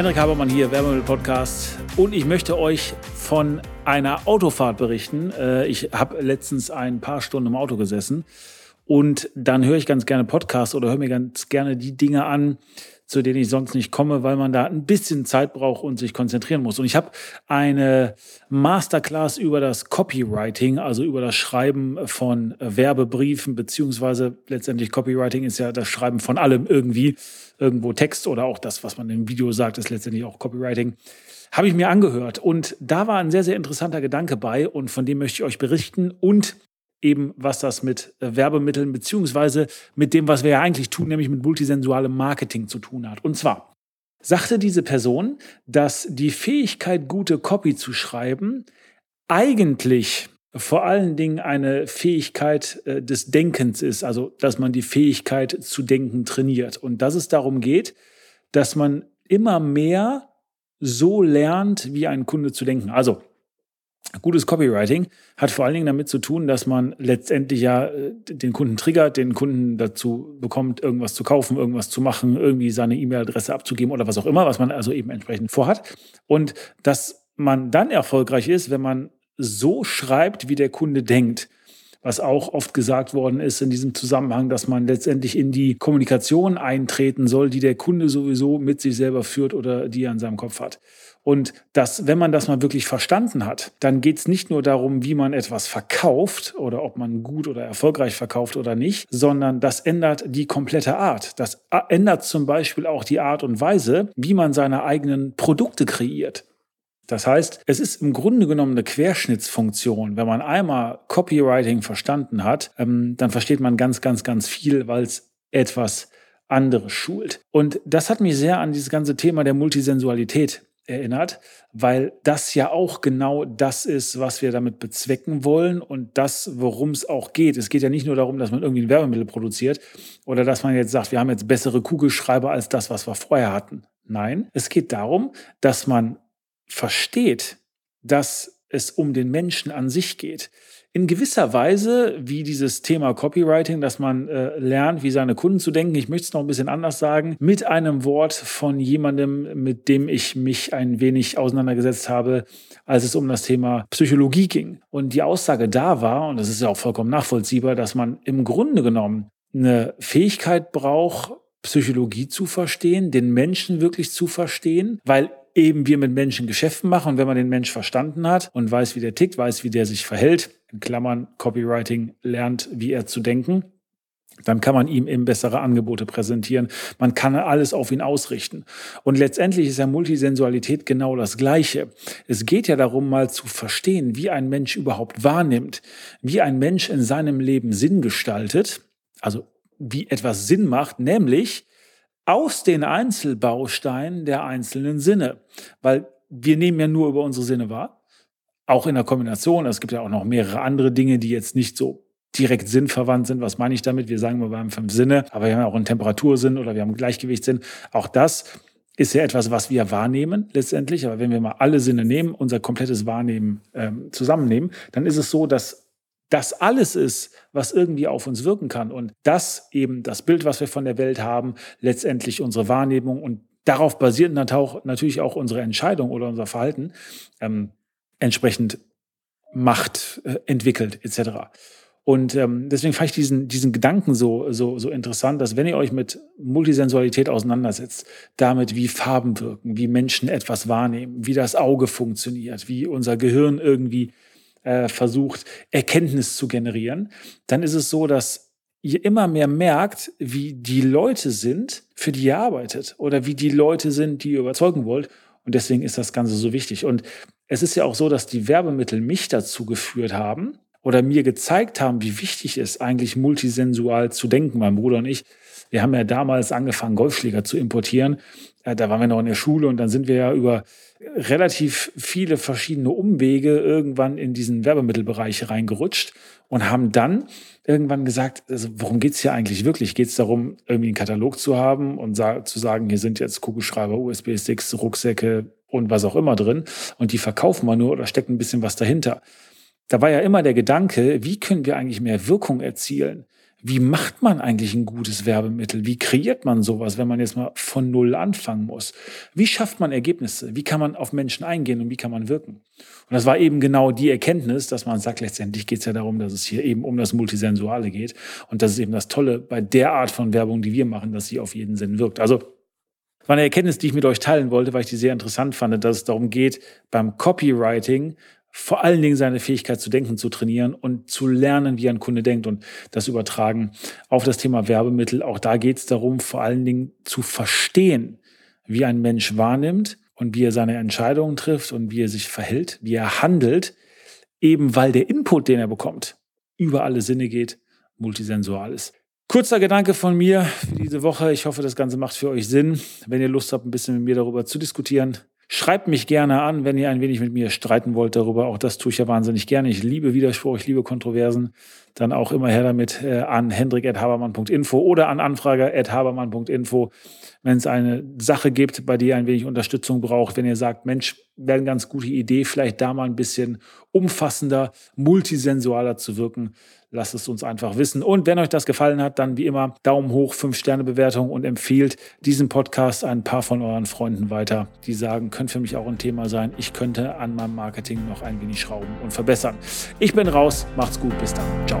Henrik Habermann hier, Werbemittel-Podcast. Und ich möchte euch von einer Autofahrt berichten. Äh, ich habe letztens ein paar Stunden im Auto gesessen und dann höre ich ganz gerne Podcasts oder höre mir ganz gerne die Dinge an, zu denen ich sonst nicht komme, weil man da ein bisschen Zeit braucht und sich konzentrieren muss. Und ich habe eine Masterclass über das Copywriting, also über das Schreiben von Werbebriefen, beziehungsweise letztendlich Copywriting ist ja das Schreiben von allem irgendwie, irgendwo Text oder auch das, was man im Video sagt, ist letztendlich auch Copywriting. Habe ich mir angehört und da war ein sehr, sehr interessanter Gedanke bei und von dem möchte ich euch berichten und eben, was das mit äh, Werbemitteln beziehungsweise mit dem, was wir ja eigentlich tun, nämlich mit multisensualem Marketing zu tun hat. Und zwar sagte diese Person, dass die Fähigkeit, gute Copy zu schreiben, eigentlich vor allen Dingen eine Fähigkeit äh, des Denkens ist, also dass man die Fähigkeit zu denken trainiert und dass es darum geht, dass man immer mehr so lernt, wie ein Kunde zu denken. Also Gutes Copywriting hat vor allen Dingen damit zu tun, dass man letztendlich ja äh, den Kunden triggert, den Kunden dazu bekommt, irgendwas zu kaufen, irgendwas zu machen, irgendwie seine E-Mail-Adresse abzugeben oder was auch immer, was man also eben entsprechend vorhat. Und dass man dann erfolgreich ist, wenn man so schreibt, wie der Kunde denkt. Was auch oft gesagt worden ist in diesem Zusammenhang, dass man letztendlich in die Kommunikation eintreten soll, die der Kunde sowieso mit sich selber führt oder die er in seinem Kopf hat. Und dass, wenn man das mal wirklich verstanden hat, dann geht es nicht nur darum, wie man etwas verkauft oder ob man gut oder erfolgreich verkauft oder nicht, sondern das ändert die komplette Art. Das ändert zum Beispiel auch die Art und Weise, wie man seine eigenen Produkte kreiert. Das heißt, es ist im Grunde genommen eine Querschnittsfunktion. Wenn man einmal Copywriting verstanden hat, ähm, dann versteht man ganz, ganz, ganz viel, weil es etwas anderes schult. Und das hat mich sehr an dieses ganze Thema der Multisensualität erinnert, weil das ja auch genau das ist, was wir damit bezwecken wollen und das, worum es auch geht. Es geht ja nicht nur darum, dass man irgendwie ein Werbemittel produziert oder dass man jetzt sagt, wir haben jetzt bessere Kugelschreiber als das, was wir vorher hatten. Nein, es geht darum, dass man versteht, dass es um den Menschen an sich geht in gewisser Weise wie dieses Thema Copywriting, dass man äh, lernt, wie seine Kunden zu denken. Ich möchte es noch ein bisschen anders sagen, mit einem Wort von jemandem, mit dem ich mich ein wenig auseinandergesetzt habe, als es um das Thema Psychologie ging. Und die Aussage da war, und das ist ja auch vollkommen nachvollziehbar, dass man im Grunde genommen eine Fähigkeit braucht, Psychologie zu verstehen, den Menschen wirklich zu verstehen, weil eben wir mit Menschen Geschäften machen und wenn man den Mensch verstanden hat und weiß, wie der tickt, weiß, wie der sich verhält, in Klammern Copywriting lernt, wie er zu denken, dann kann man ihm eben bessere Angebote präsentieren. Man kann alles auf ihn ausrichten. Und letztendlich ist ja Multisensualität genau das Gleiche. Es geht ja darum, mal zu verstehen, wie ein Mensch überhaupt wahrnimmt, wie ein Mensch in seinem Leben Sinn gestaltet, also wie etwas Sinn macht, nämlich aus den Einzelbausteinen der einzelnen Sinne. Weil wir nehmen ja nur über unsere Sinne wahr, auch in der Kombination. Es gibt ja auch noch mehrere andere Dinge, die jetzt nicht so direkt sinnverwandt sind. Was meine ich damit? Wir sagen mal, wir haben fünf Sinne, aber wir haben auch einen Temperatursinn oder wir haben einen Gleichgewichtssinn. Auch das ist ja etwas, was wir wahrnehmen letztendlich. Aber wenn wir mal alle Sinne nehmen, unser komplettes Wahrnehmen ähm, zusammennehmen, dann ist es so, dass das alles ist, was irgendwie auf uns wirken kann. Und das eben das Bild, was wir von der Welt haben, letztendlich unsere Wahrnehmung und darauf basierend natürlich auch unsere Entscheidung oder unser Verhalten ähm, entsprechend Macht äh, entwickelt etc. Und ähm, deswegen fand ich diesen, diesen Gedanken so, so, so interessant, dass wenn ihr euch mit Multisensualität auseinandersetzt, damit wie Farben wirken, wie Menschen etwas wahrnehmen, wie das Auge funktioniert, wie unser Gehirn irgendwie äh, versucht, Erkenntnis zu generieren, dann ist es so, dass ihr immer mehr merkt, wie die Leute sind, für die ihr arbeitet oder wie die Leute sind, die ihr überzeugen wollt. Und deswegen ist das Ganze so wichtig. Und es ist ja auch so, dass die Werbemittel mich dazu geführt haben, oder mir gezeigt haben, wie wichtig es eigentlich multisensual zu denken. Mein Bruder und ich, wir haben ja damals angefangen, Golfschläger zu importieren. Äh, da waren wir noch in der Schule und dann sind wir ja über relativ viele verschiedene Umwege irgendwann in diesen Werbemittelbereich reingerutscht und haben dann irgendwann gesagt, also worum geht's hier eigentlich wirklich? Geht es darum, irgendwie einen Katalog zu haben und zu sagen, hier sind jetzt Kugelschreiber, USB-Sticks, Rucksäcke und was auch immer drin und die verkaufen wir nur oder steckt ein bisschen was dahinter? Da war ja immer der Gedanke, wie können wir eigentlich mehr Wirkung erzielen? Wie macht man eigentlich ein gutes Werbemittel? Wie kreiert man sowas, wenn man jetzt mal von Null anfangen muss? Wie schafft man Ergebnisse? Wie kann man auf Menschen eingehen und wie kann man wirken? Und das war eben genau die Erkenntnis, dass man sagt, letztendlich geht es ja darum, dass es hier eben um das Multisensuale geht. Und das ist eben das Tolle bei der Art von Werbung, die wir machen, dass sie auf jeden Sinn wirkt. Also war eine Erkenntnis, die ich mit euch teilen wollte, weil ich die sehr interessant fand, dass es darum geht, beim Copywriting vor allen Dingen seine Fähigkeit zu denken zu trainieren und zu lernen, wie ein Kunde denkt und das übertragen auf das Thema Werbemittel. Auch da geht es darum, vor allen Dingen zu verstehen, wie ein Mensch wahrnimmt und wie er seine Entscheidungen trifft und wie er sich verhält, wie er handelt, eben weil der Input, den er bekommt, über alle Sinne geht, multisensual ist. Kurzer Gedanke von mir für diese Woche. Ich hoffe, das Ganze macht für euch Sinn. Wenn ihr Lust habt, ein bisschen mit mir darüber zu diskutieren, Schreibt mich gerne an, wenn ihr ein wenig mit mir streiten wollt darüber. Auch das tue ich ja wahnsinnig gerne. Ich liebe Widerspruch, ich liebe Kontroversen. Dann auch immer her damit äh, an hendrik.habermann.info oder an anfrager.habermann.info, wenn es eine Sache gibt, bei der ihr ein wenig Unterstützung braucht. Wenn ihr sagt, Mensch, wäre eine ganz gute Idee, vielleicht da mal ein bisschen umfassender, multisensualer zu wirken lasst es uns einfach wissen. Und wenn euch das gefallen hat, dann wie immer Daumen hoch, 5-Sterne-Bewertung und empfehlt diesen Podcast ein paar von euren Freunden weiter, die sagen, könnte für mich auch ein Thema sein. Ich könnte an meinem Marketing noch ein wenig schrauben und verbessern. Ich bin raus, macht's gut, bis dann. Ciao.